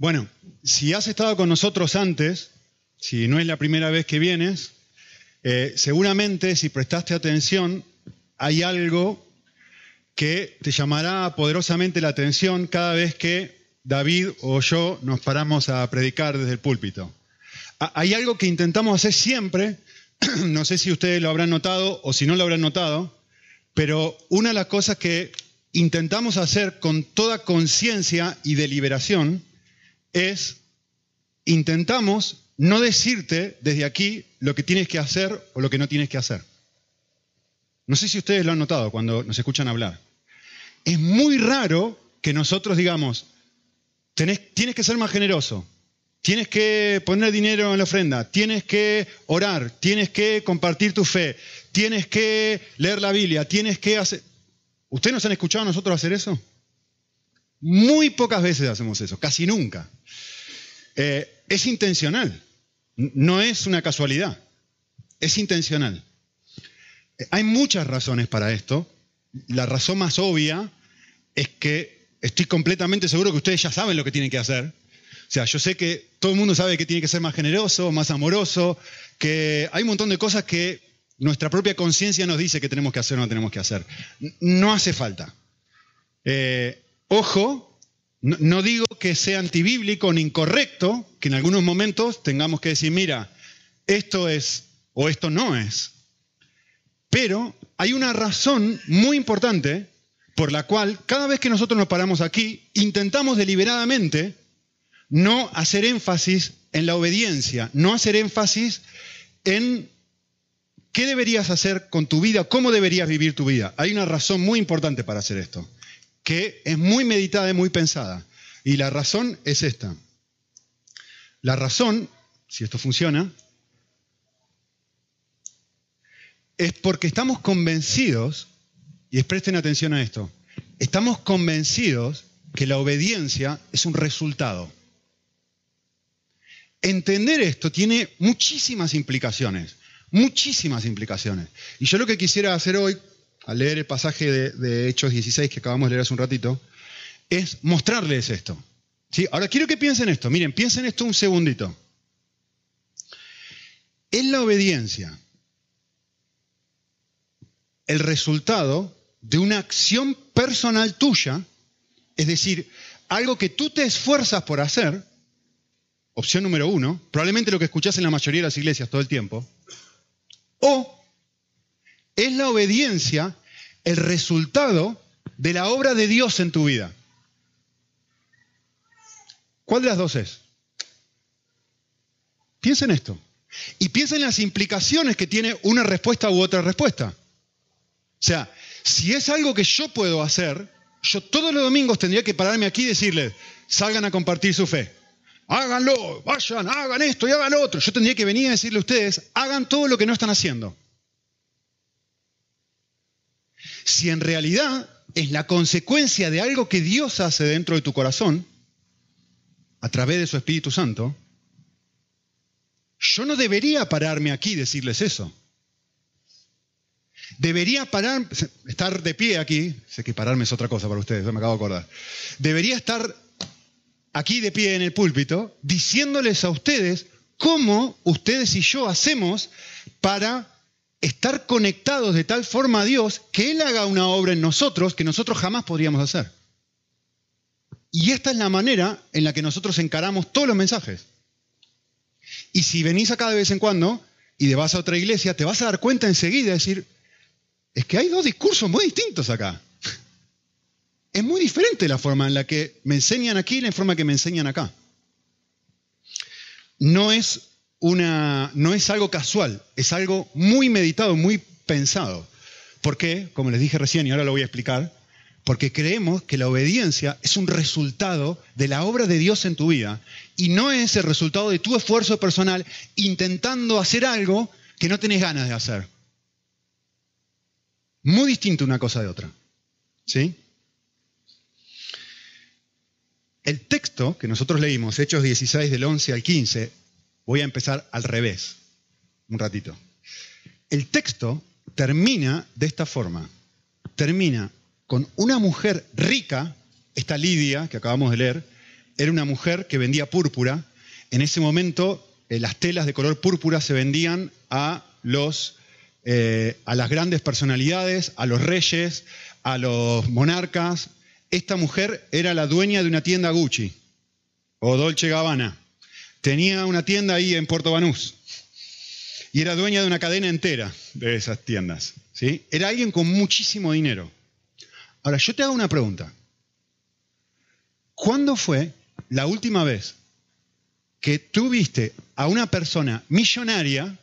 Bueno, si has estado con nosotros antes, si no es la primera vez que vienes, eh, seguramente si prestaste atención, hay algo que te llamará poderosamente la atención cada vez que David o yo nos paramos a predicar desde el púlpito. Hay algo que intentamos hacer siempre, no sé si ustedes lo habrán notado o si no lo habrán notado, pero una de las cosas que intentamos hacer con toda conciencia y deliberación es intentamos no decirte desde aquí lo que tienes que hacer o lo que no tienes que hacer. No sé si ustedes lo han notado cuando nos escuchan hablar. Es muy raro que nosotros digamos, tienes que ser más generoso, tienes que poner dinero en la ofrenda, tienes que orar, tienes que compartir tu fe, tienes que leer la Biblia, tienes que hacer... ¿Ustedes nos han escuchado a nosotros hacer eso? Muy pocas veces hacemos eso, casi nunca. Eh, es intencional, no es una casualidad, es intencional. Eh, hay muchas razones para esto. La razón más obvia es que estoy completamente seguro que ustedes ya saben lo que tienen que hacer. O sea, yo sé que todo el mundo sabe que tiene que ser más generoso, más amoroso, que hay un montón de cosas que nuestra propia conciencia nos dice que tenemos que hacer o no tenemos que hacer. No hace falta. Eh, ojo, no, digo que sea antibíblico ni incorrecto, que en algunos momentos tengamos que decir, mira, esto es o esto no es. Pero hay una razón muy importante por la cual cada vez que nosotros nos paramos aquí, intentamos deliberadamente no hacer énfasis en la obediencia, no hacer énfasis en qué deberías hacer con tu vida, cómo deberías vivir tu vida. Hay una razón muy importante para hacer esto, que es muy meditada y muy pensada. Y la razón es esta. La razón, si esto funciona, es porque estamos convencidos, y presten atención a esto, estamos convencidos que la obediencia es un resultado. Entender esto tiene muchísimas implicaciones, muchísimas implicaciones. Y yo lo que quisiera hacer hoy, al leer el pasaje de, Hechos 16 que acabamos de leer hace un ratito, es mostrarles esto. ¿Sí? Ahora quiero que piensen esto, miren, piensen esto un segundito. Es la obediencia el resultado de una acción personal tuya, es decir, algo que tú te esfuerzas por hacer, opción número uno, probablemente lo que escuchás en la mayoría de las iglesias todo el tiempo, o es la obediencia el resultado de la obra de Dios en tu vida. ¿Cuál de las dos es? Piensa en esto. Y piensa en las implicaciones que tiene una respuesta u otra respuesta. O sea, si es algo que yo puedo hacer, yo todos los domingos tendría que pararme aquí y decirles, salgan a compartir su fe. Háganlo, vayan, hagan esto y hagan lo otro. Yo tendría que venir a decirle a ustedes, hagan todo lo que no están haciendo. Si en realidad es la consecuencia de algo que Dios hace dentro de tu corazón, a través de su Espíritu Santo, yo no debería pararme aquí y decirles eso. Debería parar, estar de pie aquí, sé que pararme es otra cosa para ustedes, me acabo de acordar. Debería estar aquí de pie en el púlpito diciéndoles a ustedes cómo ustedes y yo hacemos para estar conectados de tal forma a Dios que Él haga una obra en nosotros que nosotros jamás podríamos hacer. Y esta es la manera en la que nosotros encaramos todos los mensajes. Y si venís acá de vez en cuando y te vas a otra iglesia, te vas a dar cuenta enseguida de decir, es que hay dos discursos muy distintos acá. Es muy diferente la forma en la que me enseñan aquí y la forma que me enseñan acá. No es, una, no es algo casual, es algo muy meditado, muy pensado. ¿Por qué? Como les dije recién y ahora lo voy a explicar. Porque creemos que la obediencia es un resultado de la obra de Dios en tu vida y no es el resultado de tu esfuerzo personal intentando hacer algo que no tenés ganas de hacer. Muy distinto una cosa de otra. ¿Sí? El texto que nosotros leímos, Hechos 16 del 11 al 15, voy a empezar al revés, un ratito. El texto termina de esta forma. Termina con una mujer rica, esta Lidia que acabamos de leer, era una mujer que vendía púrpura. En ese momento, eh, las telas de color púrpura se vendían a, los, eh, a las grandes personalidades, a los reyes, a los monarcas. Esta mujer era la dueña de una tienda Gucci o Dolce Gabbana. Tenía una tienda ahí en Puerto Banús y era dueña de una cadena entera de esas tiendas. ¿sí? Era alguien con muchísimo dinero. Ahora, yo te hago una pregunta. ¿Cuándo fue la última vez que tú viste a una persona millonaria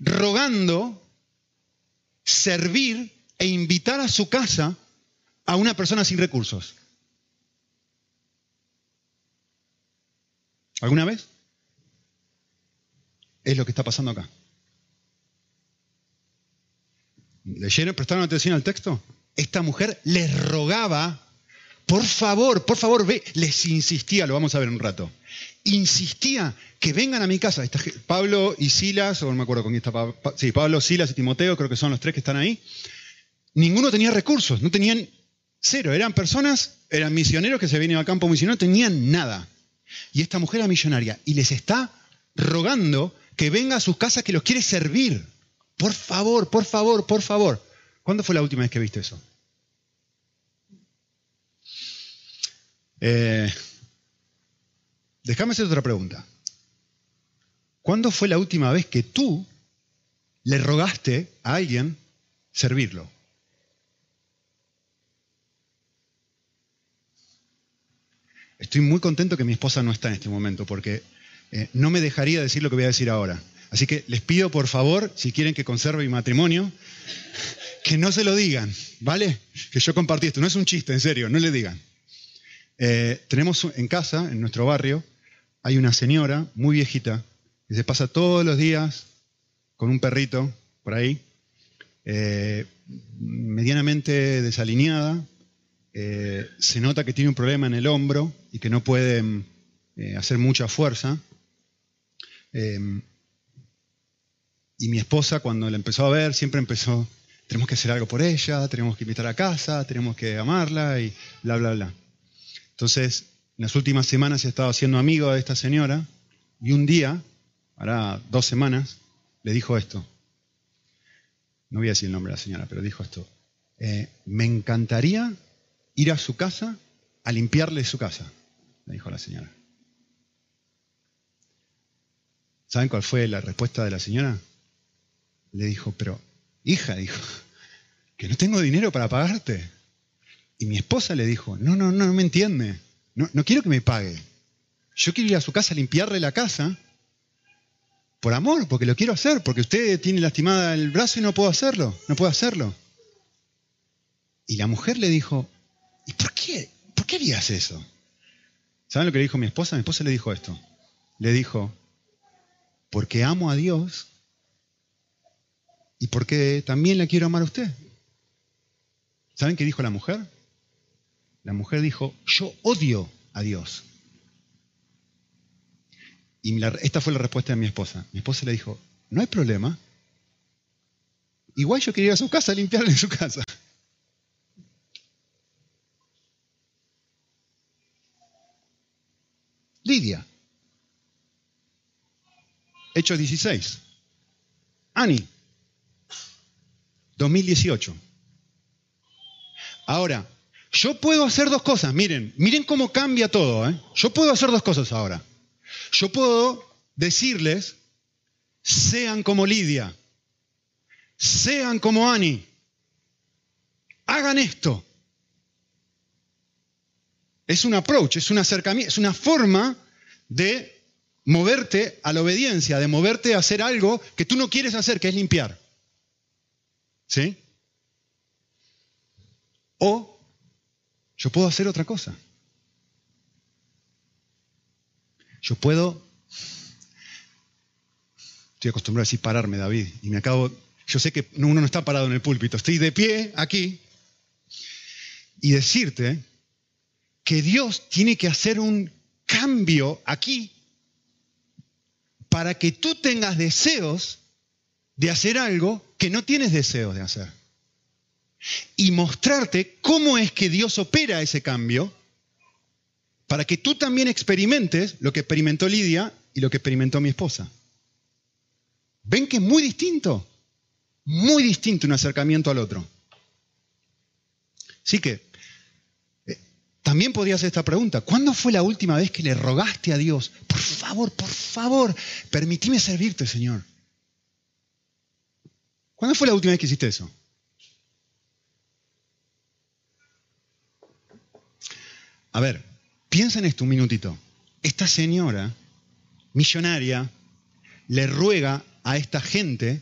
rogando servir e invitar a su casa a una persona sin recursos? ¿Alguna vez? Es lo que está pasando acá. ¿Leyeron, prestaron atención al texto? Esta mujer les rogaba, por favor, por favor, ve, les insistía, lo vamos a ver un rato, insistía que vengan a mi casa. Pablo y Silas, o no me acuerdo con quién está, sí, Pablo, Silas y Timoteo, creo que son los tres que están ahí. Ninguno tenía recursos, no tenían cero, eran personas, eran misioneros que se venían al campo misionero, no tenían nada. Y esta mujer era millonaria y les está rogando que venga a sus casas que los quiere servir. Por favor, por favor, por favor. ¿Cuándo fue la última vez que viste eso? Eh, déjame hacer otra pregunta. ¿Cuándo fue la última vez que tú le rogaste a alguien servirlo? Estoy muy contento que mi esposa no está en este momento porque eh, no me dejaría decir lo que voy a decir ahora. Así que les pido por favor, si quieren que conserve mi matrimonio, que no se lo digan, ¿vale? Que yo compartí esto. No es un chiste, en serio, no le digan. Eh, tenemos en casa, en nuestro barrio, hay una señora muy viejita que se pasa todos los días con un perrito por ahí, eh, medianamente desalineada. Se nota que tiene un problema en el hombro y que no puede hacer mucha fuerza. Em, y mi esposa, cuando la empezó a ver, siempre empezó, tenemos que hacer algo por ella, tenemos que invitar a casa, tenemos que amarla y bla, bla, bla. Entonces, en las últimas semanas he estado siendo amigo de esta señora y un día, hará dos semanas, le dijo esto. No voy a decir el nombre de la señora, pero dijo esto. Eh, me encantaría ir a su casa a limpiarle su casa, le dijo la señora. ¿Saben cuál fue la respuesta de la señora? Le dijo, pero hija, dijo, que no tengo dinero para pagarte. Y mi esposa le dijo, no, no, no, no me entiende. No, no quiero que me pague. Yo quiero ir a su casa a limpiarle la casa por amor, porque lo quiero hacer, porque usted tiene lastimada el brazo y no puedo hacerlo, no puedo hacerlo. Y la mujer le dijo, ¿y por qué? ¿Por qué harías eso? ¿Saben lo que le dijo mi esposa? Mi esposa le dijo esto. Le dijo, porque amo a Dios y porque también la quiero amar a usted. ¿Saben qué dijo la mujer? La mujer dijo, yo odio a Dios. Y esta fue la respuesta de mi esposa. Mi esposa le dijo, no hay problema. Igual yo quería ir a su casa a limpiarle su casa. Lidia. Hechos 16. Ani, 2018. Ahora, yo puedo hacer dos cosas, miren, miren cómo cambia todo. ¿eh? Yo puedo hacer dos cosas ahora. Yo puedo decirles, sean como Lidia, sean como Ani, hagan esto. Es un approach, es un acercamiento, es una forma de moverte a la obediencia, de moverte a hacer algo que tú no quieres hacer, que es limpiar. ¿Sí? O yo puedo hacer otra cosa. Yo puedo... Estoy acostumbrado a decir pararme, David, y me acabo... Yo sé que uno no está parado en el púlpito, estoy de pie aquí y decirte que Dios tiene que hacer un cambio aquí para que tú tengas deseos de hacer algo que no tienes deseos de hacer. Y mostrarte cómo es que Dios opera ese cambio para que tú también experimentes lo que experimentó Lidia y lo que experimentó mi esposa. ¿Ven que es muy distinto? Muy distinto un acercamiento al otro. Así que, también podría hacer esta pregunta. ¿Cuándo fue la última vez que le rogaste a Dios? Por favor, por favor, permitime servirte, Señor. ¿Cuándo fue la última vez que hiciste eso? A ver, piensa en esto un minutito. Esta señora millonaria le ruega a esta gente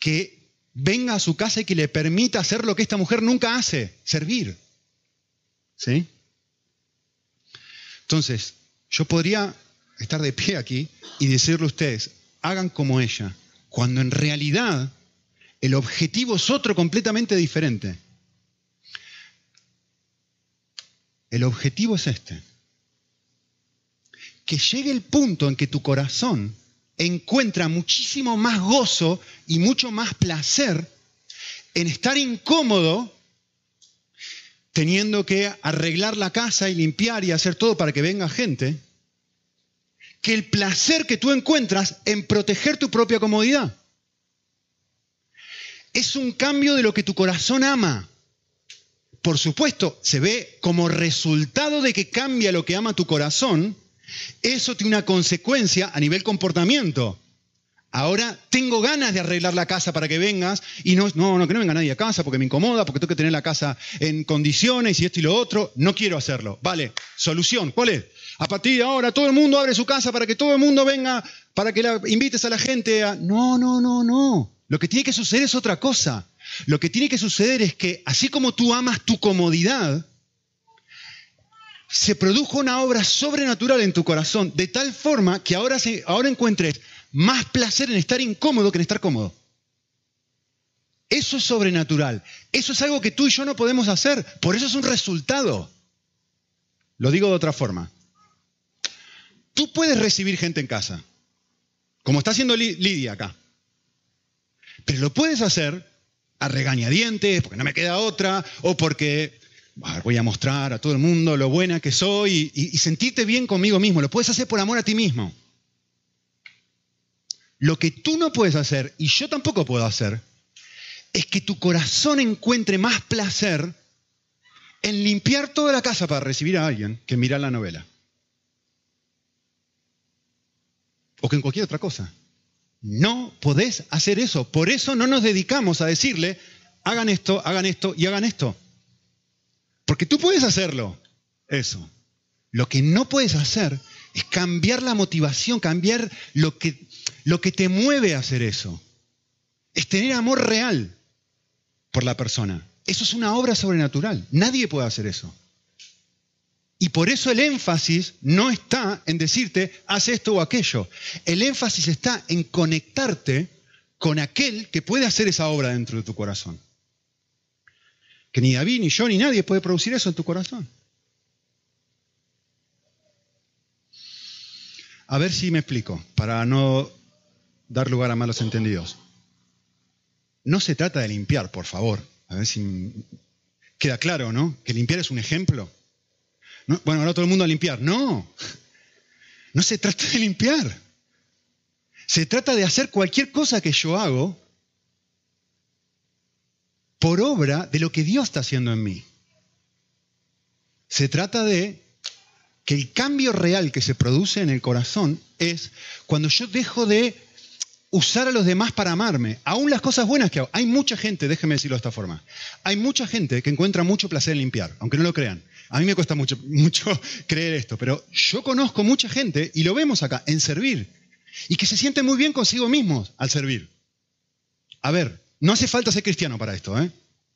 que venga a su casa y que le permita hacer lo que esta mujer nunca hace, servir. ¿Sí? Entonces, yo podría estar de pie aquí y decirle a ustedes, hagan como ella, cuando en realidad el objetivo es otro completamente diferente. El objetivo es este. Que llegue el punto en que tu corazón encuentra muchísimo más gozo y mucho más placer en estar incómodo teniendo que arreglar la casa y limpiar y hacer todo para que venga gente, que el placer que tú encuentras en proteger tu propia comodidad. Es un cambio de lo que tu corazón ama. Por supuesto, se ve como resultado de que cambia lo que ama tu corazón, eso tiene una consecuencia a nivel comportamiento. Ahora tengo ganas de arreglar la casa para que vengas y no, no, no, que no venga nadie a casa porque me incomoda, porque tengo que tener la casa en condiciones y esto y lo otro. No quiero hacerlo. Vale, solución. ¿Cuál es? A partir de ahora todo el mundo abre su casa para que todo el mundo venga, para que la, invites a la gente. No, no, no, no. Lo que tiene que suceder es otra cosa. Lo que tiene que suceder es que así como tú amas tu comodidad, se produjo una obra sobrenatural en tu corazón, de tal forma que ahora, ahora encuentres más placer en estar incómodo que en estar cómodo. Eso es sobrenatural. Eso es algo que tú y yo no podemos hacer. Por eso es un resultado. Lo digo de otra forma. Tú puedes recibir gente en casa, como está haciendo Lidia acá. Pero lo puedes hacer a regañadientes, porque no me queda otra, o porque voy a mostrar a todo el mundo lo buena que soy y, sentirte bien conmigo mismo. Lo puedes hacer por amor a ti mismo. Lo que tú no puedes hacer, y yo tampoco puedo hacer, es que tu corazón encuentre más placer en limpiar toda la casa para recibir a alguien que mirar la novela. O que en cualquier otra cosa. No podés hacer eso. Por eso no nos dedicamos a decirle, hagan esto, hagan esto y hagan esto. Porque tú puedes hacerlo, eso. Lo que no puedes hacer es cambiar la motivación, cambiar lo que, lo que te mueve a hacer eso. Es tener amor real por la persona. Eso es una obra sobrenatural. Nadie puede hacer eso. Y por eso el énfasis no está en decirte, haz esto o aquello. El énfasis está en conectarte con aquel que puede hacer esa obra dentro de tu corazón. Que ni David, ni yo, ni nadie puede producir eso en tu corazón. A ver si me explico, para no dar lugar a malos entendidos. No se trata de limpiar, por favor. A ver si queda claro, ¿no? Que limpiar es un ejemplo. Bueno, ahora todo el mundo a limpiar. No, no se trata de limpiar. Se trata de hacer cualquier cosa que yo hago por obra de lo que Dios está haciendo en mí. Se trata de que el cambio real que se produce en el corazón es cuando yo dejo de usar a los demás para amarme, aún las cosas buenas que hago. Hay mucha gente, déjeme decirlo de esta forma, hay mucha gente que encuentra mucho placer en limpiar, aunque no lo crean. A mí me cuesta mucho, creer esto, pero yo conozco mucha gente, y lo vemos acá, en servir, y que se siente muy bien consigo mismos al servir. A ver, no hace falta ser cristiano para esto. ¿eh?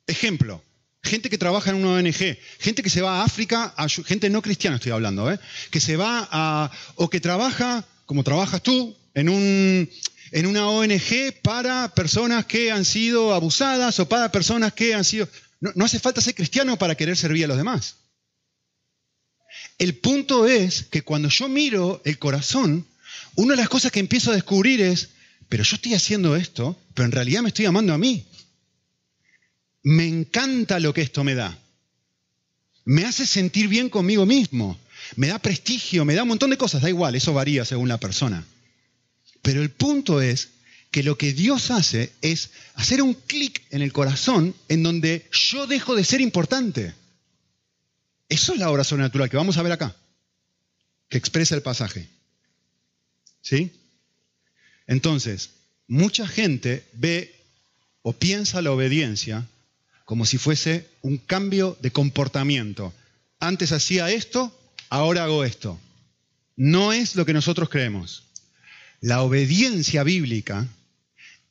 Ejemplo, gente que trabaja en una ONG, gente que se va a África, gente no cristiana estoy hablando, ¿eh? que se va a, o que trabaja, como trabajas tú, en, un, en una ONG para personas que han sido abusadas o para personas que han sido... No, hace falta ser cristiano para querer servir a los demás. El punto es que cuando yo miro el corazón, una de las cosas que empiezo a descubrir es, pero yo estoy haciendo esto, pero en realidad me estoy amando a mí. Me encanta lo que esto me da. Me hace sentir bien conmigo mismo. me da prestigio, me da un montón de cosas, da igual, eso varía según la persona. Pero el punto es que lo que Dios hace es hacer un clic en el corazón en donde yo dejo de ser importante. Eso es la obra sobrenatural que vamos a ver acá, que expresa el pasaje. ¿Sí? Entonces, mucha gente ve o piensa la obediencia como si fuese un cambio de comportamiento. Antes hacía esto, ahora hago esto. No es lo que nosotros creemos. La obediencia bíblica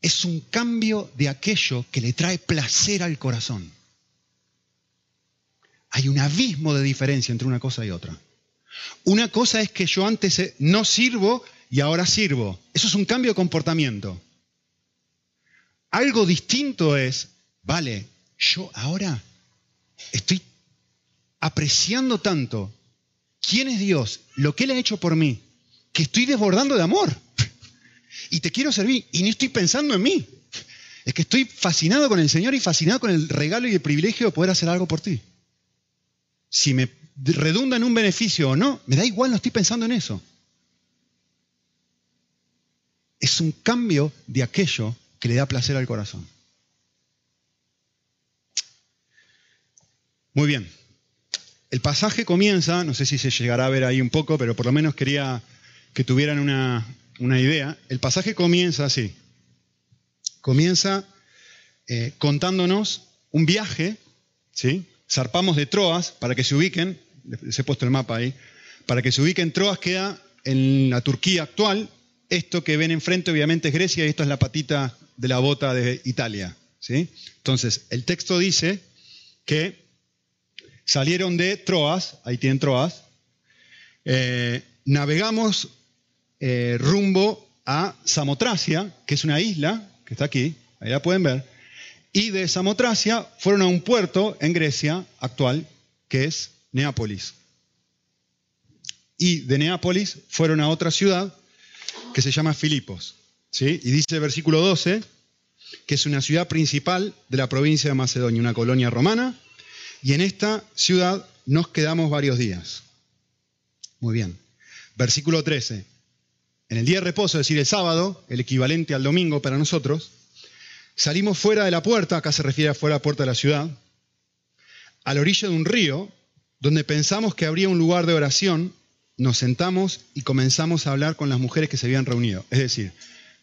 es un cambio de aquello que le trae placer al corazón. Hay un abismo de diferencia entre una cosa y otra. Una cosa es que yo antes no sirvo y ahora sirvo. Eso es un cambio de comportamiento. Algo distinto es, vale, yo ahora estoy apreciando tanto quién es Dios, lo que Él ha hecho por mí, que estoy desbordando de amor. Y te quiero servir y ni estoy pensando en mí. Es que estoy fascinado con el Señor y fascinado con el regalo y el privilegio de poder hacer algo por ti. Si me redunda en un beneficio o no, me da igual, no estoy pensando en eso. Es un cambio de aquello que le da placer al corazón. Muy bien. El pasaje comienza, no sé si se llegará a ver ahí un poco, pero por lo menos quería que tuvieran una, idea. El pasaje comienza así. Comienza eh, contándonos un viaje, ¿sí? Zarpamos de Troas, para que se ubiquen, les he puesto el mapa ahí, para que se ubiquen, Troas queda en la Turquía actual, esto que ven enfrente obviamente es Grecia y esto es la patita de la bota de Italia. ¿sí? Entonces, el texto dice que salieron de Troas, ahí tienen Troas, eh, navegamos eh, rumbo a Samotracia, que es una isla, que está aquí, ahí la pueden ver, y de Samotracia fueron a un puerto en Grecia actual, que es Neápolis. Y de Neápolis fueron a otra ciudad que se llama Filipos. ¿sí? Y dice versículo 12 que es una ciudad principal de la provincia de Macedonia, una colonia romana, y en esta ciudad nos quedamos varios días. Muy bien. Versículo 13. En el día de reposo, es decir, el sábado, el equivalente al domingo para nosotros, salimos fuera de la puerta, acá se refiere a fuera de la puerta de la ciudad, a la orilla de un río, donde pensamos que habría un lugar de oración, nos sentamos y comenzamos a hablar con las mujeres que se habían reunido. Es decir,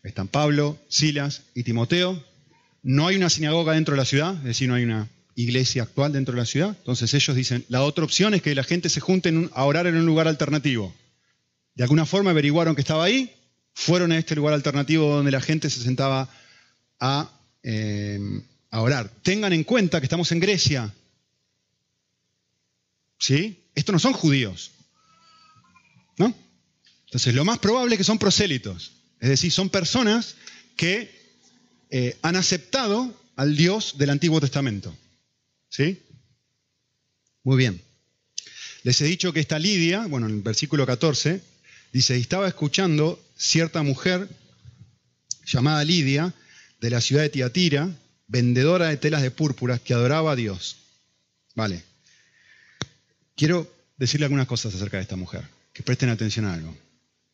están Pablo, Silas y Timoteo. No hay una sinagoga dentro de la ciudad, es decir, no hay una iglesia actual dentro de la ciudad. Entonces ellos dicen, la otra opción es que la gente se junte a orar en un lugar alternativo. De alguna forma averiguaron que estaba ahí, fueron a este lugar alternativo donde la gente se sentaba a, eh, orar. Tengan en cuenta que estamos en Grecia. ¿Sí? Estos no son judíos. ¿No? Entonces, lo más probable es que son prosélitos, es decir, son personas que eh, han aceptado al Dios del Antiguo Testamento. ¿Sí? Muy bien. Les he dicho que esta Lidia, bueno, en el versículo 14, dice, estaba escuchando cierta mujer llamada Lidia, de la ciudad de Tiatira, vendedora de telas de púrpura, que adoraba a Dios. Vale. Quiero decirle algunas cosas acerca de esta mujer que presten atención a algo.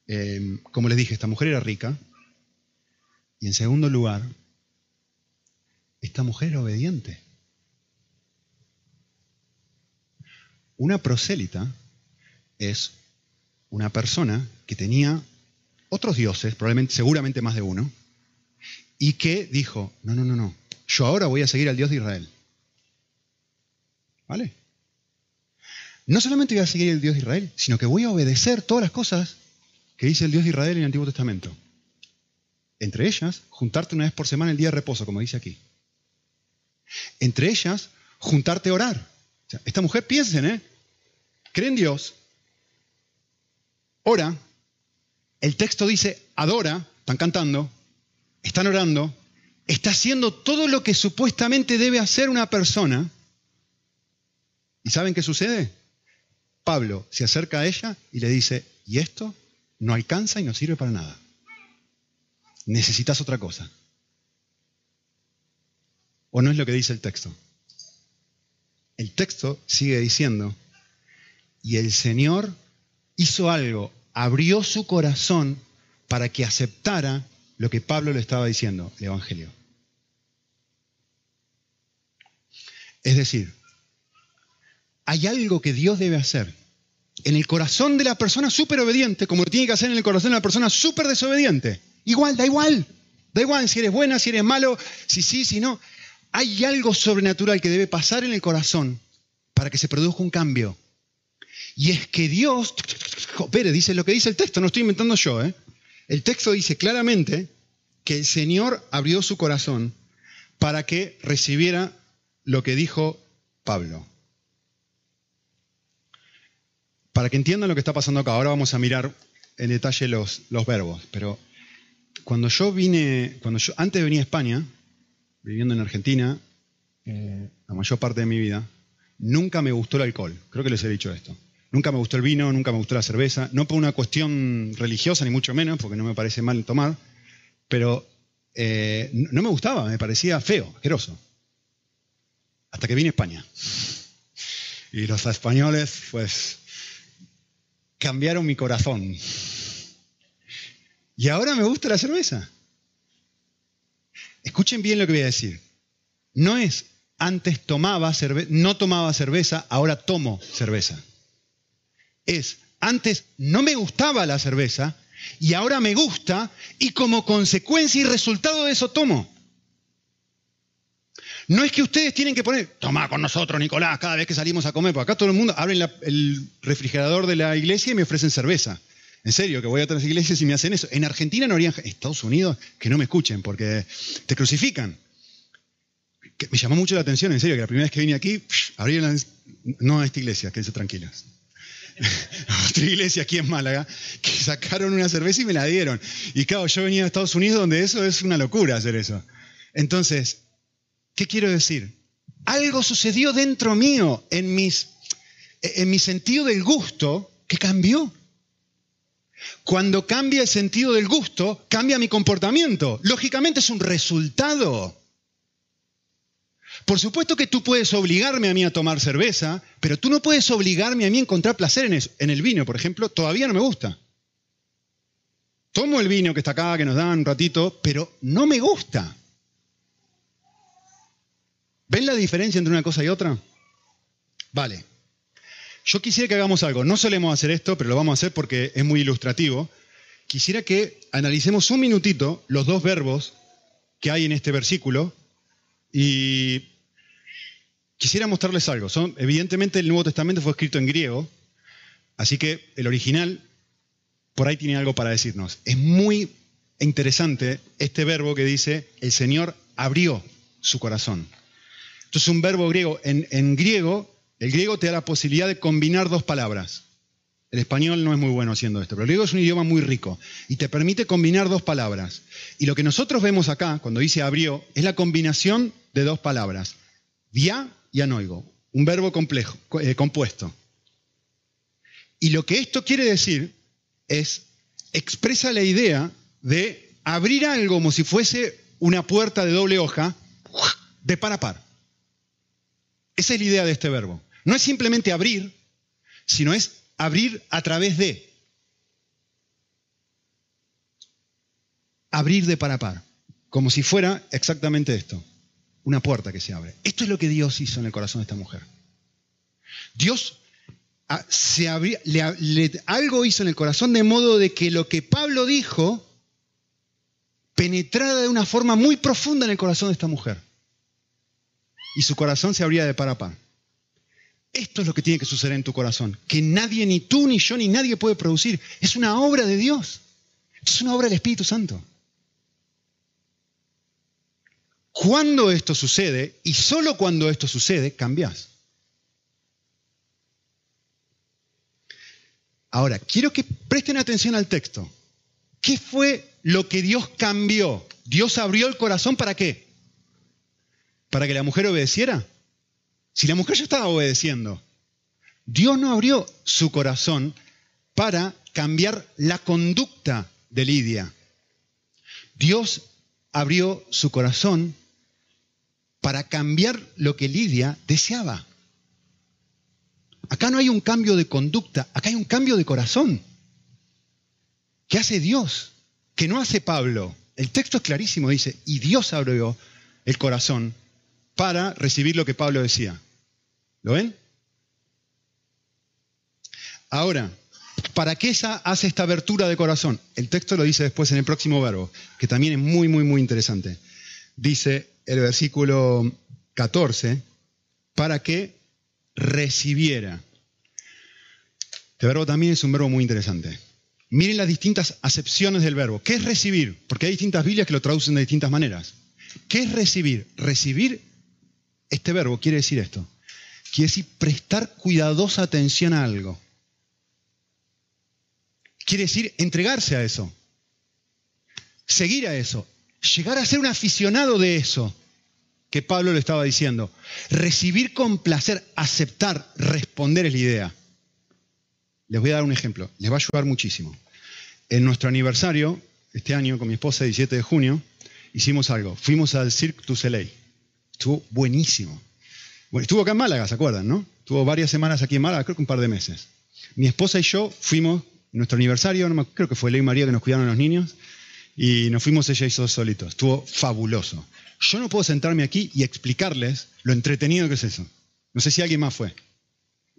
Eh, como les dije, esta mujer era rica. Y en segundo lugar, esta mujer era obediente. Una prosélita es una persona que tenía otros dioses, probablemente, seguramente más de uno, y que dijo, no, no, no, no, yo ahora voy a seguir al Dios de Israel. ¿Vale? no solamente voy a seguir el Dios de Israel, sino que voy a obedecer todas las cosas que dice el Dios de Israel en el Antiguo Testamento. Entre ellas, juntarte una vez por semana el día de reposo, como dice aquí. Entre ellas, juntarte a orar. esta mujer, piensen, ¿eh? Cree en Dios, ora, el texto dice adora, están cantando, están orando, está haciendo todo lo que supuestamente debe hacer una persona. ¿Y saben qué sucede? Pablo se acerca a ella y le dice, ¿y esto no alcanza y no sirve para nada? Necesitas otra cosa. ¿O no es lo que dice el texto? El texto sigue diciendo, y el Señor hizo algo, abrió su corazón para que aceptara lo que Pablo le estaba diciendo, el Evangelio. Es decir, hay algo que Dios debe hacer en el corazón de la persona súper obediente, como tiene que hacer en el corazón de la persona súper desobediente. Igual, da igual. Da igual si eres buena, si eres malo, si sí, si no. Hay algo sobrenatural que debe pasar en el corazón para que se produzca un cambio. Y es que Dios, espere, dice lo que dice el texto, no estoy inventando yo, ¿eh? El texto dice claramente que el Señor abrió su corazón para que recibiera lo que dijo Pablo. Para que entiendan lo que está pasando acá, ahora vamos a mirar en detalle los, verbos, pero cuando yo vine, cuando yo antes venir a España, viviendo en Argentina, eh, la mayor parte de mi vida, nunca me gustó el alcohol. Creo que les he dicho esto. Nunca me gustó el vino, nunca me gustó la cerveza, no por una cuestión religiosa ni mucho menos, porque no me parece mal tomar, pero eh, no me gustaba, me parecía feo, asqueroso. Hasta que vine a España. Y los españoles, pues, cambiaron mi corazón. Y ahora me gusta la cerveza. Escuchen bien lo que voy a decir. No es antes tomaba cerveza, no tomaba cerveza, ahora tomo cerveza. Es antes no me gustaba la cerveza y ahora me gusta y como consecuencia y resultado de eso tomo. No es que ustedes tienen que poner, toma con nosotros, Nicolás, cada vez que salimos a comer, porque acá todo el mundo abre el refrigerador de la iglesia y me ofrecen cerveza. En serio, que voy a otras iglesias y me hacen eso. En Argentina no harían, Estados Unidos, que no me escuchen, porque te crucifican. me llamó mucho la atención, en serio, que la primera vez que vine aquí, abrieron no a esta iglesia, quédense tranquilos. Otra iglesia aquí en Málaga, que sacaron una cerveza y me la dieron. Y claro, yo venía de Estados Unidos donde eso es una locura hacer eso. Entonces, ¿qué quiero decir? Algo sucedió dentro mío, en, mis, en mi sentido del gusto, que cambió. Cuando cambia el sentido del gusto, cambia mi comportamiento. Lógicamente es un resultado. Por supuesto que tú puedes obligarme a mí a tomar cerveza, pero tú no puedes obligarme a mí a encontrar placer en, eso. en el vino, por ejemplo, todavía no me gusta. Tomo el vino que está acá, que nos dan un ratito, pero no me gusta. ¿Ven la diferencia entre una cosa y otra? Vale. Yo quisiera que hagamos algo. No solemos hacer esto, pero lo vamos a hacer porque es muy ilustrativo. Quisiera que analicemos un minutito los dos verbos que hay en este versículo y quisiera mostrarles algo. Son, evidentemente el Nuevo Testamento fue escrito en griego, así que el original por ahí tiene algo para decirnos. Es muy interesante este verbo que dice, el Señor abrió su corazón. Esto es un verbo griego. En, en griego el griego te da la posibilidad de combinar dos palabras. El español no es muy bueno haciendo esto, pero el griego es un idioma muy rico y te permite combinar dos palabras. Y lo que nosotros vemos acá, cuando dice abrió, es la combinación de dos palabras, dia y anoigo, un verbo complejo, eh, compuesto. Y lo que esto quiere decir es, expresa la idea de abrir algo como si fuese una puerta de doble hoja, de par a par. Esa es la idea de este verbo. No es simplemente abrir, sino es abrir a través de. Abrir de par a par, como si fuera exactamente esto, una puerta que se abre. Esto es lo que Dios hizo en el corazón de esta mujer. Dios ah, se algo hizo en el corazón de modo de que lo que Pablo dijo penetrara de una forma muy profunda en el corazón de esta mujer. Y su corazón se abría de par a par. Esto es lo que tiene que suceder en tu corazón, que nadie, ni tú, ni yo, ni nadie puede producir. Es una obra de Dios. Es una obra del Espíritu Santo. Cuando esto sucede, y solo cuando esto sucede, cambias. Ahora, quiero que presten atención al texto. ¿Qué fue lo que Dios cambió? Dios abrió el corazón para qué? ¿Para que la mujer obedeciera? Si la mujer ya estaba obedeciendo, Dios no abrió su corazón para cambiar la conducta de Lidia. Dios abrió su corazón para cambiar lo que Lidia deseaba. Acá no hay un cambio de conducta, acá hay un cambio de corazón. ¿Qué hace Dios? Que no hace Pablo. El texto es clarísimo, dice, y Dios abrió el corazón para recibir lo que Pablo decía. ¿Lo ven? Ahora, ¿para qué esa hace esta abertura de corazón? El texto lo dice después en el próximo verbo, que también es muy, muy, muy interesante. Dice el versículo 14, para que recibiera. Este verbo también es un verbo muy interesante. Miren las distintas acepciones del verbo. ¿Qué es recibir? Porque hay distintas Biblias que lo traducen de distintas maneras. ¿Qué es recibir? Recibir, este verbo quiere decir esto. Quiere decir prestar cuidadosa atención a algo. Quiere decir entregarse a eso. Seguir a eso. Llegar a ser un aficionado de eso que Pablo le estaba diciendo. Recibir con placer, aceptar, responder es la idea. Les voy a dar un ejemplo, les va a ayudar muchísimo. En nuestro aniversario, este año, con mi esposa, el 17 de junio, hicimos algo. Fuimos al Cirque du Soleil. Estuvo buenísimo. Bueno, estuvo acá en Málaga, ¿se acuerdan, no? Estuvo varias semanas aquí en Málaga, creo que un par de meses. Mi esposa y yo fuimos, nuestro aniversario, creo que fue Ley María que nos cuidaron los niños, y nos fuimos ella y yo solitos. Estuvo fabuloso. Yo no puedo sentarme aquí y explicarles lo entretenido que es eso. No sé si alguien más fue,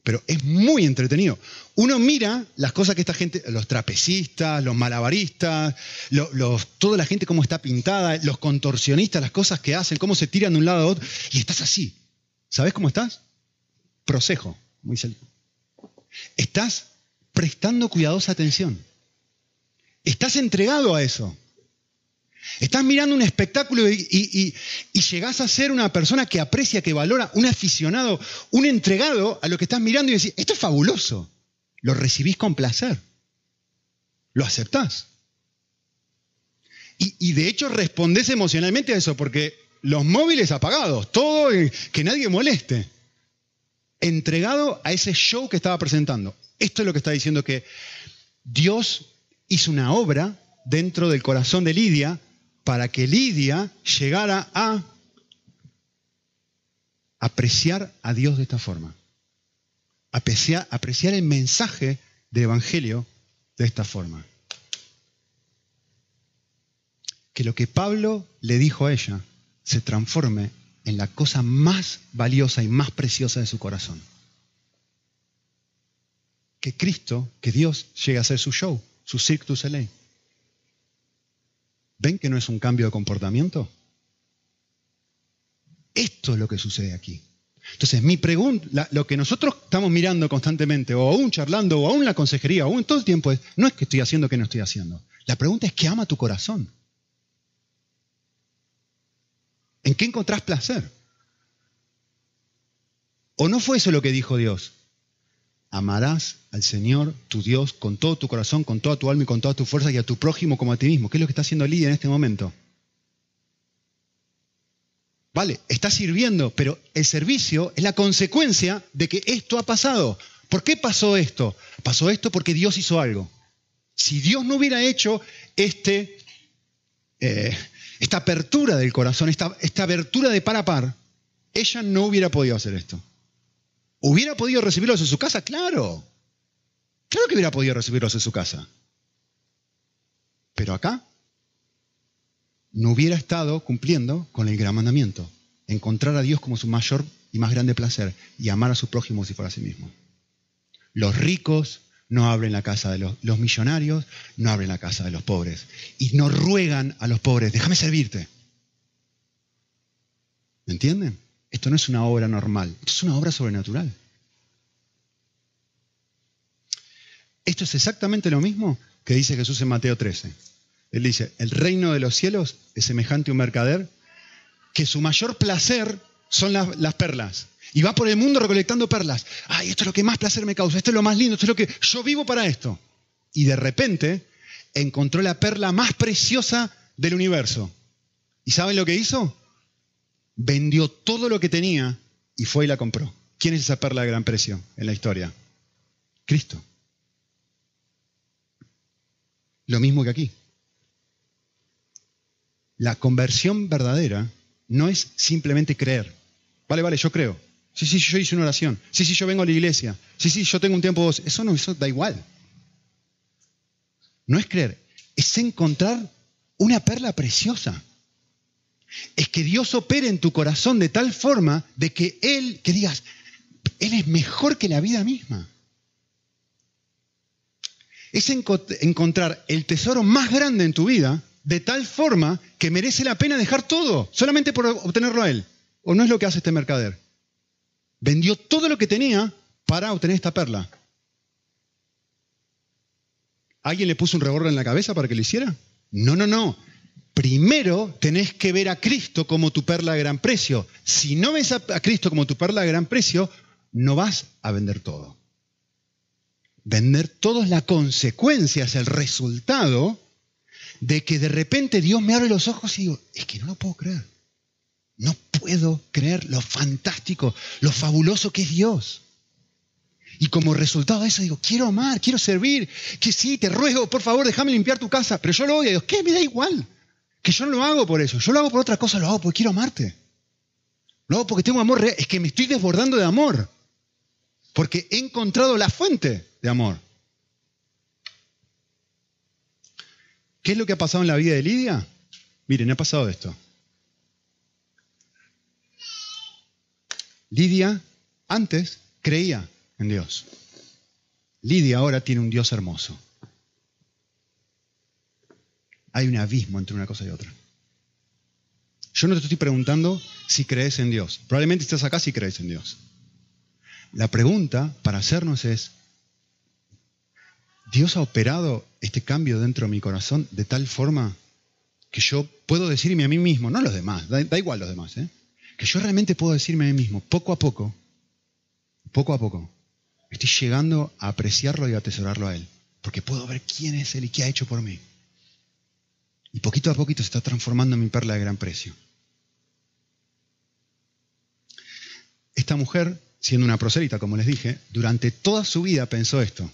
pero es muy entretenido. Uno mira las cosas que esta gente, los trapecistas, los malabaristas, toda la gente cómo está pintada, los contorsionistas, las cosas que hacen, cómo se tiran de un lado a otro, y estás así. ¿Sabes cómo estás? Procejo, Estás prestando cuidadosa atención. Estás entregado a eso. Estás mirando un espectáculo y, llegás a ser una persona que aprecia, que valora, un aficionado, un entregado a lo que estás mirando y decís, esto es fabuloso. Lo recibís con placer. Lo aceptás. Y, de hecho respondés emocionalmente a eso, porque los móviles apagados, todo, que nadie moleste. Entregado a ese show que estaba presentando. Esto es lo que está diciendo que Dios hizo una obra dentro del corazón de Lidia para que Lidia llegara a apreciar a Dios de esta forma. Apreciar, apreciar el mensaje del Evangelio de esta forma. Que lo que Pablo le dijo a ella se transforme en la cosa más valiosa y más preciosa de su corazón. Que Cristo, que Dios llegue a hacer su show, su Cirque du Soleil. ¿Ven que no es un cambio de comportamiento? Esto es lo que sucede aquí. Entonces, mi pregunta, lo que nosotros estamos mirando constantemente, o aún charlando, o aún la consejería, o aún todo el tiempo, es, no es que estoy haciendo que no estoy haciendo. La pregunta es ¿qué ama tu corazón. ¿En qué encontrás placer? ¿O no fue eso lo que dijo Dios? Amarás al Señor, tu Dios, con todo tu corazón, con toda tu alma y con toda tu fuerza y a tu prójimo como a ti mismo. ¿Qué es lo que está haciendo Lidia en este momento? Vale, está sirviendo, pero el servicio es la consecuencia de que esto ha pasado. ¿Por qué pasó esto? Pasó esto porque Dios hizo algo. Si Dios no hubiera hecho este, eh, esta apertura del corazón, esta, esta abertura de par a par, ella no hubiera podido hacer esto. ¿Hubiera podido recibirlos en su casa? Claro. Claro que hubiera podido recibirlos en su casa. Pero acá no hubiera estado cumpliendo con el gran mandamiento. Encontrar a Dios como su mayor y más grande placer y amar a su prójimo si fuera a sí mismo. Los ricos no abren la casa de los, millonarios, no abren la casa de los pobres. Y no ruegan a los pobres, déjame servirte. ¿Me entienden? Esto no es una obra normal, esto es una obra sobrenatural. Esto es exactamente lo mismo que dice Jesús en Mateo 13. Él dice, el reino de los cielos es semejante a un mercader que su mayor placer son las, las, perlas. Y va por el mundo recolectando perlas. Ay, esto es lo que más placer me causa, esto es lo más lindo, esto es lo que yo vivo para esto. Y de repente encontró la perla más preciosa del universo. ¿Y saben lo que hizo? Vendió todo lo que tenía y fue y la compró. ¿Quién es esa perla de gran precio en la historia? Cristo. Lo mismo que aquí. La conversión verdadera no es simplemente creer. Vale, vale, yo creo. Sí, sí, yo hice una oración. Sí, sí, yo vengo a la iglesia. Sí, sí, yo tengo un tiempo. Eso no, eso da igual. No es creer, es encontrar una perla preciosa. Es que Dios opere en tu corazón de tal forma de que Él, que digas, Él es mejor que la vida misma. Es encontrar el tesoro más grande en tu vida de tal forma que merece la pena dejar todo solamente por obtenerlo a Él. ¿O no es lo que hace este mercader? Vendió todo lo que tenía para obtener esta perla. ¿Alguien le puso un revólver en la cabeza para que lo hiciera? No, no, no. Primero tenés que ver a Cristo como tu perla de gran precio. Si no ves a, Cristo como tu perla de gran precio, no vas a vender todo. Vender todo es la consecuencia, es el resultado de que de repente Dios me abre los ojos y digo, es que no lo puedo creer. No puedo creer lo fantástico, lo fabuloso que es Dios. Y como resultado de eso digo, quiero amar, quiero servir, que sí, te ruego, por favor, déjame limpiar tu casa, pero yo lo odio. Dios, ¿qué? Me da igual. Que yo no lo hago por eso, yo lo hago por otra cosa, lo hago porque quiero amarte. Lo hago porque tengo amor real, es que me estoy desbordando de amor. Porque he encontrado la fuente de amor. ¿Qué es lo que ha pasado en la vida de Lidia? Miren, ha pasado esto. Lidia antes creía en Dios. Lidia ahora tiene un Dios hermoso. Hay un abismo entre una cosa y otra. Yo no te estoy preguntando si crees en Dios. Probablemente estás acá si crees en Dios. La pregunta para hacernos es, ¿Dios ha operado este cambio dentro de mi corazón de tal forma que yo puedo decirme a mí mismo, no a los demás, da, igual los demás, ¿eh? que yo realmente puedo decirme a mí mismo, poco a poco, poco a poco, estoy llegando a apreciarlo y a atesorarlo a Él, porque puedo ver quién es Él y qué ha hecho por mí. Y poquito a poquito se está transformando en mi perla de gran precio. Esta mujer, siendo una prosélita, como les dije, durante toda su vida pensó esto.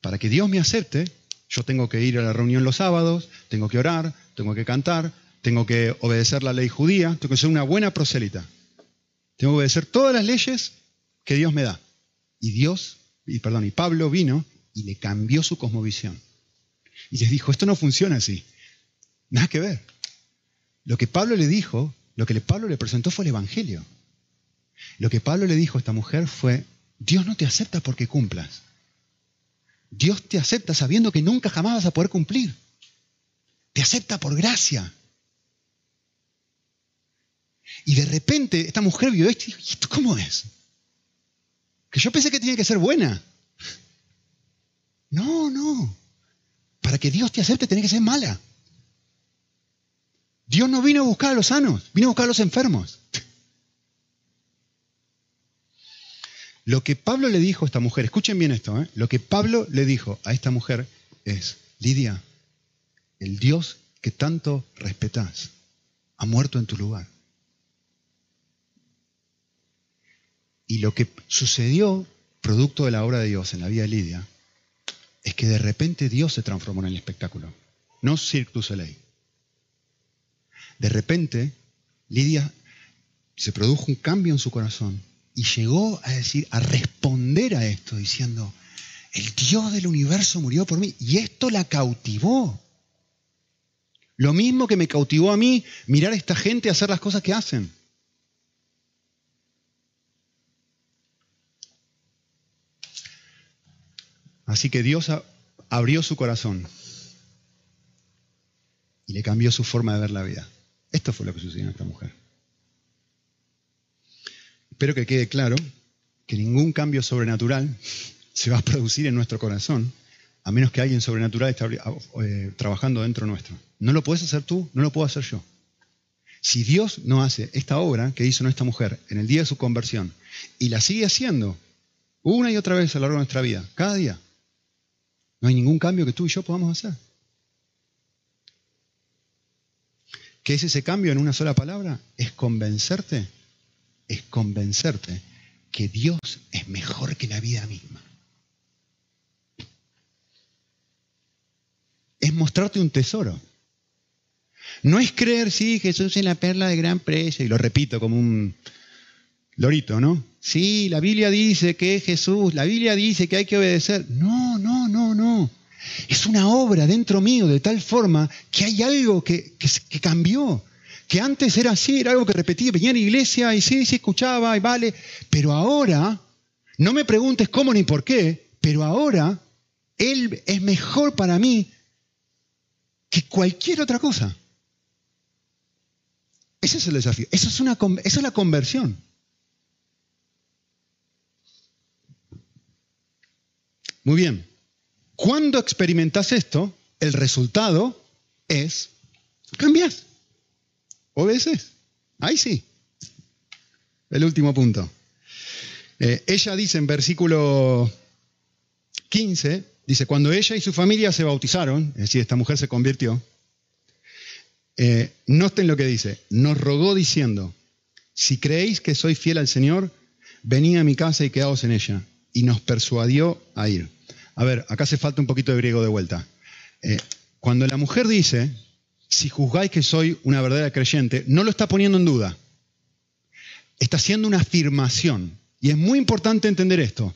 Para que Dios me acepte, yo tengo que ir a la reunión los sábados, tengo que orar, tengo que cantar, tengo que obedecer la ley judía, tengo que ser una buena prosélita. Tengo que obedecer todas las leyes que Dios me da. Y Dios, y perdón, y Pablo vino y le cambió su cosmovisión. Y les dijo, esto no funciona así. Nada que ver. Lo que Pablo le dijo, lo que Pablo le presentó fue el Evangelio. Lo que Pablo le dijo a esta mujer fue, Dios no te acepta porque cumplas. Dios te acepta sabiendo que nunca jamás vas a poder cumplir. Te acepta por gracia. Y de repente esta mujer vio esto y dijo, ¿y esto cómo es? Que yo pensé que tenía que ser buena. No, no. Para que Dios te acepte tiene que ser mala. Dios no vino a buscar a los sanos, vino a buscar a los enfermos. Lo que Pablo le dijo a esta mujer, escuchen bien esto, ¿eh? lo que Pablo le dijo a esta mujer es, Lidia, el Dios que tanto respetas ha muerto en tu lugar. Y lo que sucedió, producto de la obra de Dios en la vida de Lidia, es que de repente Dios se transformó en el espectáculo, no Cirque du. De repente, Lidia se produjo un cambio en su corazón y llegó a decir, a responder a esto, diciendo, el Dios del universo murió por mí. Y esto la cautivó. Lo mismo que me cautivó a mí mirar a esta gente hacer las cosas que hacen. Así que Dios abrió su corazón y le cambió su forma de ver la vida. Esto fue lo que sucedió en esta mujer. Espero que quede claro que ningún cambio sobrenatural se va a producir en nuestro corazón a menos que alguien sobrenatural esté eh, trabajando dentro nuestro. No lo puedes hacer tú, no lo puedo hacer yo. Si Dios no hace esta obra que hizo nuestra mujer en el día de su conversión y la sigue haciendo una y otra vez a lo largo de nuestra vida, cada día, no hay ningún cambio que tú y yo podamos hacer. ¿Qué es ese cambio en una sola palabra? Es convencerte es convencerte que Dios es mejor que la vida misma. Es mostrarte un tesoro. No es creer, sí, Jesús es la perla de gran precio, y lo repito como un, Lorito, ¿no? Sí, la Biblia dice que es Jesús, la Biblia dice que hay que obedecer. No, no, no, no. Es una obra dentro mío de tal forma que hay algo que, que, cambió. Que antes era así, era algo que repetía, venía a la iglesia y sí, sí escuchaba y vale. Pero ahora, no me preguntes cómo ni por qué, pero ahora Él es mejor para mí que cualquier otra cosa. Ese es el desafío. Eso es, una, esa es la conversión. Muy bien. Cuando experimentas esto, el resultado es cambias. Obedeces. Ahí sí. El último punto. Eh, ella dice en versículo 15, dice, cuando ella y su familia se bautizaron, es decir, esta mujer se convirtió, eh, noten lo que dice, nos rogó diciendo, si creéis que soy fiel al Señor, venid a mi casa y quedaos en ella. Y nos persuadió a ir. A ver, acá hace falta un poquito de griego de vuelta. Eh, cuando la mujer dice, si juzgáis que soy una verdadera creyente, no lo está poniendo en duda. Está haciendo una afirmación. Y es muy importante entender esto.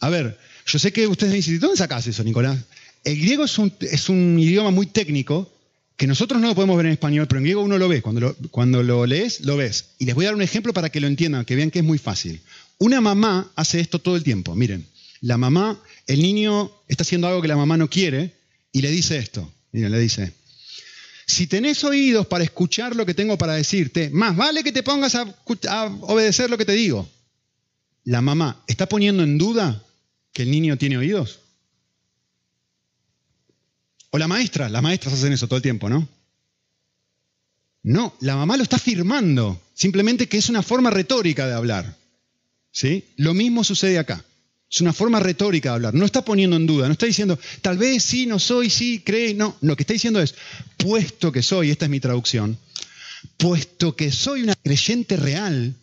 A ver, yo sé que ustedes dicen, ¿dónde sacas eso, Nicolás? El griego es un, es un idioma muy técnico que nosotros no lo podemos ver en español, pero en griego uno lo ve. Cuando lo, cuando lo lees, lo ves. Y les voy a dar un ejemplo para que lo entiendan, que vean que es muy fácil. Una mamá hace esto todo el tiempo. Miren, la mamá, el niño está haciendo algo que la mamá no quiere y le dice esto. Miren, le dice, si tenés oídos para escuchar lo que tengo para decirte, más vale que te pongas a, a obedecer lo que te digo. La mamá está poniendo en duda que el niño tiene oídos. O la maestra, las maestras hacen eso todo el tiempo, ¿no? No, la mamá lo está afirmando, simplemente que es una forma retórica de hablar. ¿Sí? Lo mismo sucede acá. Es una forma retórica de hablar. No está poniendo en duda, no está diciendo, tal vez sí, no soy, sí, cree, no. Lo que está diciendo es, puesto que soy, esta es mi traducción, puesto que soy una creyente real,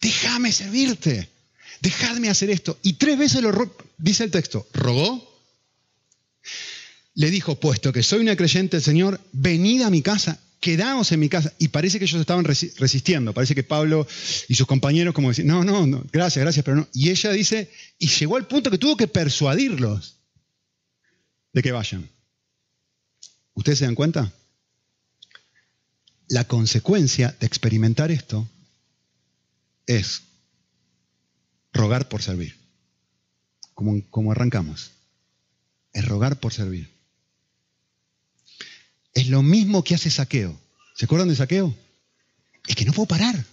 déjame servirte, dejadme hacer esto. Y tres veces lo dice el texto, rogó, le dijo, puesto que soy una creyente Señor, venid a mi casa, quedaos en mi casa. Y parece que ellos estaban resistiendo, parece que Pablo y sus compañeros como decían, no, no, no, gracias, gracias, pero no. Y ella dice, y llegó al punto que tuvo que persuadirlos de que vayan. ¿Ustedes se dan cuenta? La consecuencia de experimentar esto es rogar por servir, como, como arrancamos es rogar por servir. Es lo mismo que hace saqueo. ¿Se acuerdan de saqueo? Es que no puedo parar.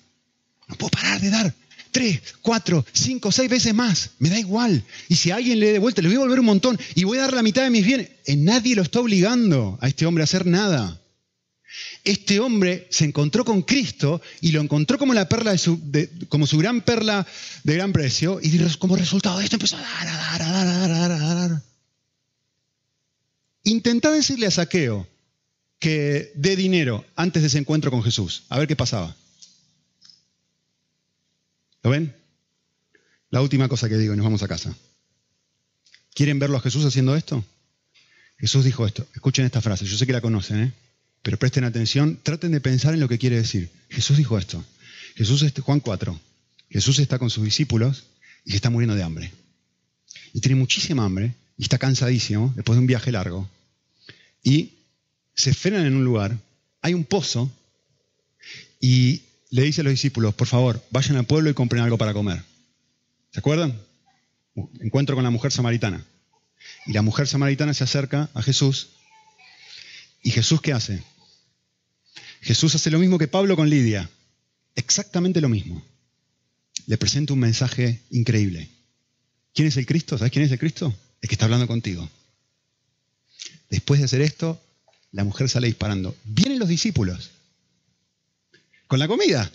No puedo parar de dar. Tres, cuatro, cinco, seis veces más. Me da igual. Y si alguien le dé vuelta, le voy a volver un montón y voy a dar la mitad de mis bienes. En nadie lo está obligando a este hombre a hacer nada. Este hombre se encontró con Cristo y lo encontró como la perla de su, como su gran perla de gran precio y como resultado de esto empezó a dar, a dar, a dar, a dar, a dar. Intentá decirle a Saqueo que dé dinero antes de ese encuentro con Jesús. A ver qué pasaba. ¿Lo ven? La última cosa que digo y nos vamos a casa. ¿Quieren verlo a Jesús haciendo esto? Jesús dijo esto. Escuchen esta frase. Yo sé que la conocen, ¿eh? pero presten atención. Traten de pensar en lo que quiere decir. Jesús dijo esto. Jesús, Juan 4. Jesús está con sus discípulos y se está muriendo de hambre. Y tiene muchísima hambre y está cansadísimo después de un viaje largo y se frenan en un lugar, hay un pozo y le dice a los discípulos, por favor, vayan al pueblo y compren algo para comer. ¿Se acuerdan? Encuentro con la mujer samaritana. Y la mujer samaritana se acerca a Jesús. ¿Y Jesús qué hace? Jesús hace lo mismo que Pablo con Lidia. Exactamente lo mismo. Le presenta un mensaje increíble. ¿Quién es el Cristo? ¿Sabes quién es el Cristo? El que está hablando contigo. Después de hacer esto, la mujer sale disparando. Vienen los discípulos con la comida.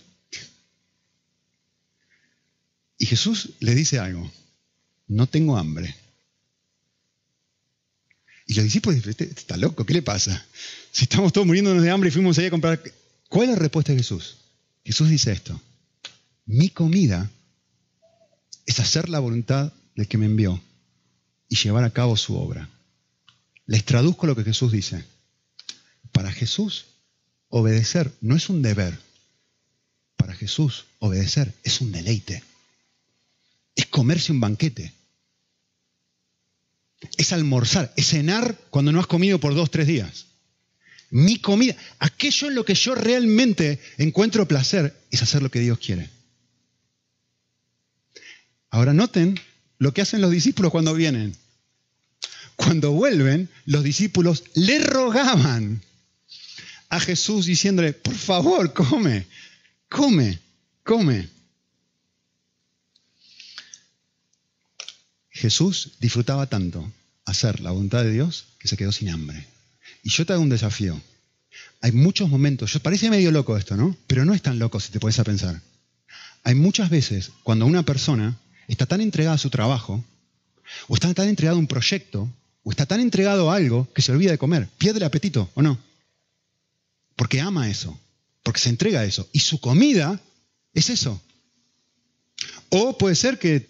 Y Jesús le dice algo, no tengo hambre. Y los discípulos dicen, este, este está loco, ¿qué le pasa? Si estamos todos muriéndonos de hambre y fuimos allá a comprar... ¿Cuál es la respuesta de Jesús? Jesús dice esto, mi comida es hacer la voluntad del que me envió y llevar a cabo su obra. Les traduzco lo que Jesús dice. Para Jesús, obedecer no es un deber. Para Jesús, obedecer, es un deleite. Es comerse un banquete. Es almorzar, es cenar cuando no has comido por dos, tres días. Mi comida, aquello en lo que yo realmente encuentro placer, es hacer lo que Dios quiere. Ahora noten lo que hacen los discípulos cuando vienen. Cuando vuelven, los discípulos le rogaban a Jesús diciéndole, por favor, come, come, come. Jesús disfrutaba tanto hacer la voluntad de Dios que se quedó sin hambre. Y yo te hago un desafío. Hay muchos momentos, yo, parece medio loco esto, ¿no? Pero no es tan loco si te puedes a pensar. Hay muchas veces cuando una persona está tan entregada a su trabajo, o está tan entregada a un proyecto, o está tan entregado a algo que se olvida de comer, pierde el apetito, ¿o no? Porque ama eso, porque se entrega a eso. Y su comida es eso. O puede ser que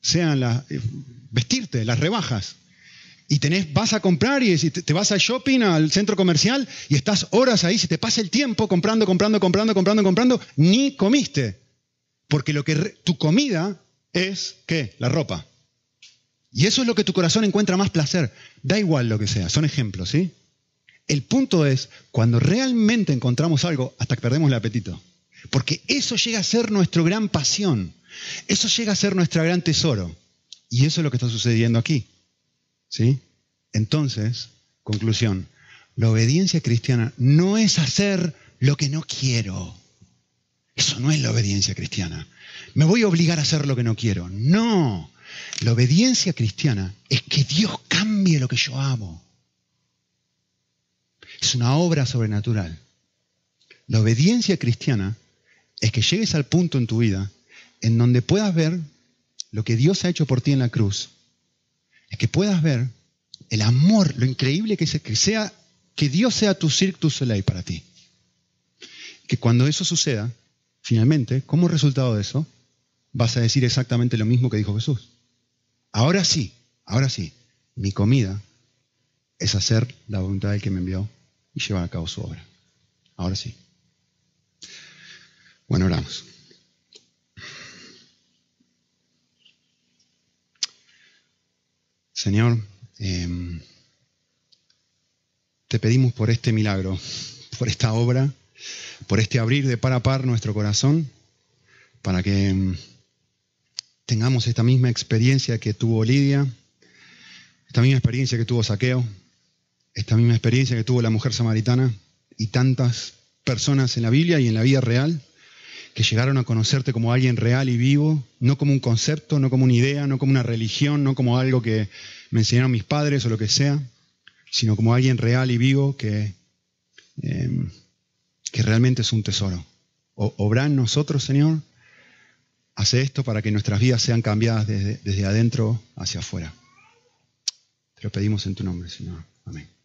sean las, eh, vestirte, las rebajas. Y vas a comprar y te vas al shopping, al centro comercial, y estás horas ahí, se te pasa el tiempo comprando, comprando, comprando, comprando, comprando, ni comiste. Porque lo que tu comida es, ¿qué? La ropa. Y eso es lo que tu corazón encuentra más placer. Da igual lo que sea, son ejemplos, ¿sí? El punto es cuando realmente encontramos algo hasta que perdemos el apetito. Porque eso llega a ser nuestra gran pasión. Eso llega a ser nuestro gran tesoro. Y eso es lo que está sucediendo aquí. ¿Sí? Entonces, conclusión, la obediencia cristiana no es hacer lo que no quiero. Eso no es la obediencia cristiana. Me voy a obligar a hacer lo que no quiero. No. La obediencia cristiana es que Dios cambie lo que yo amo. Es una obra sobrenatural. La obediencia cristiana es que llegues al punto en tu vida en donde puedas ver lo que Dios ha hecho por ti en la cruz. Es que puedas ver el amor, lo increíble que, es, que sea que Dios sea tu cirque du soleil para ti. Que cuando eso suceda, finalmente, como resultado de eso, vas a decir exactamente lo mismo que dijo Jesús. Ahora sí, ahora sí, mi comida es hacer la voluntad del que me envió y llevar a cabo su obra. Ahora sí. Bueno, oramos. Señor, em, te pedimos por este milagro, por esta obra, por este abrir de par a par nuestro corazón, para que em, tengamos esta misma experiencia que tuvo Lidia, esta misma experiencia que tuvo Saqueo, esta misma experiencia que tuvo la mujer samaritana y tantas personas en la Biblia y en la vida real que llegaron a conocerte como alguien real y vivo, no como un concepto, no como una idea, no como una religión, no como algo que me enseñaron mis padres o lo que sea, sino como alguien real y vivo que, em, que realmente es un tesoro. O, nosotros, Señor, hace esto para que nuestras vidas sean cambiadas desde, desde adentro hacia afuera. Te lo pedimos en tu nombre, Señor. Amén.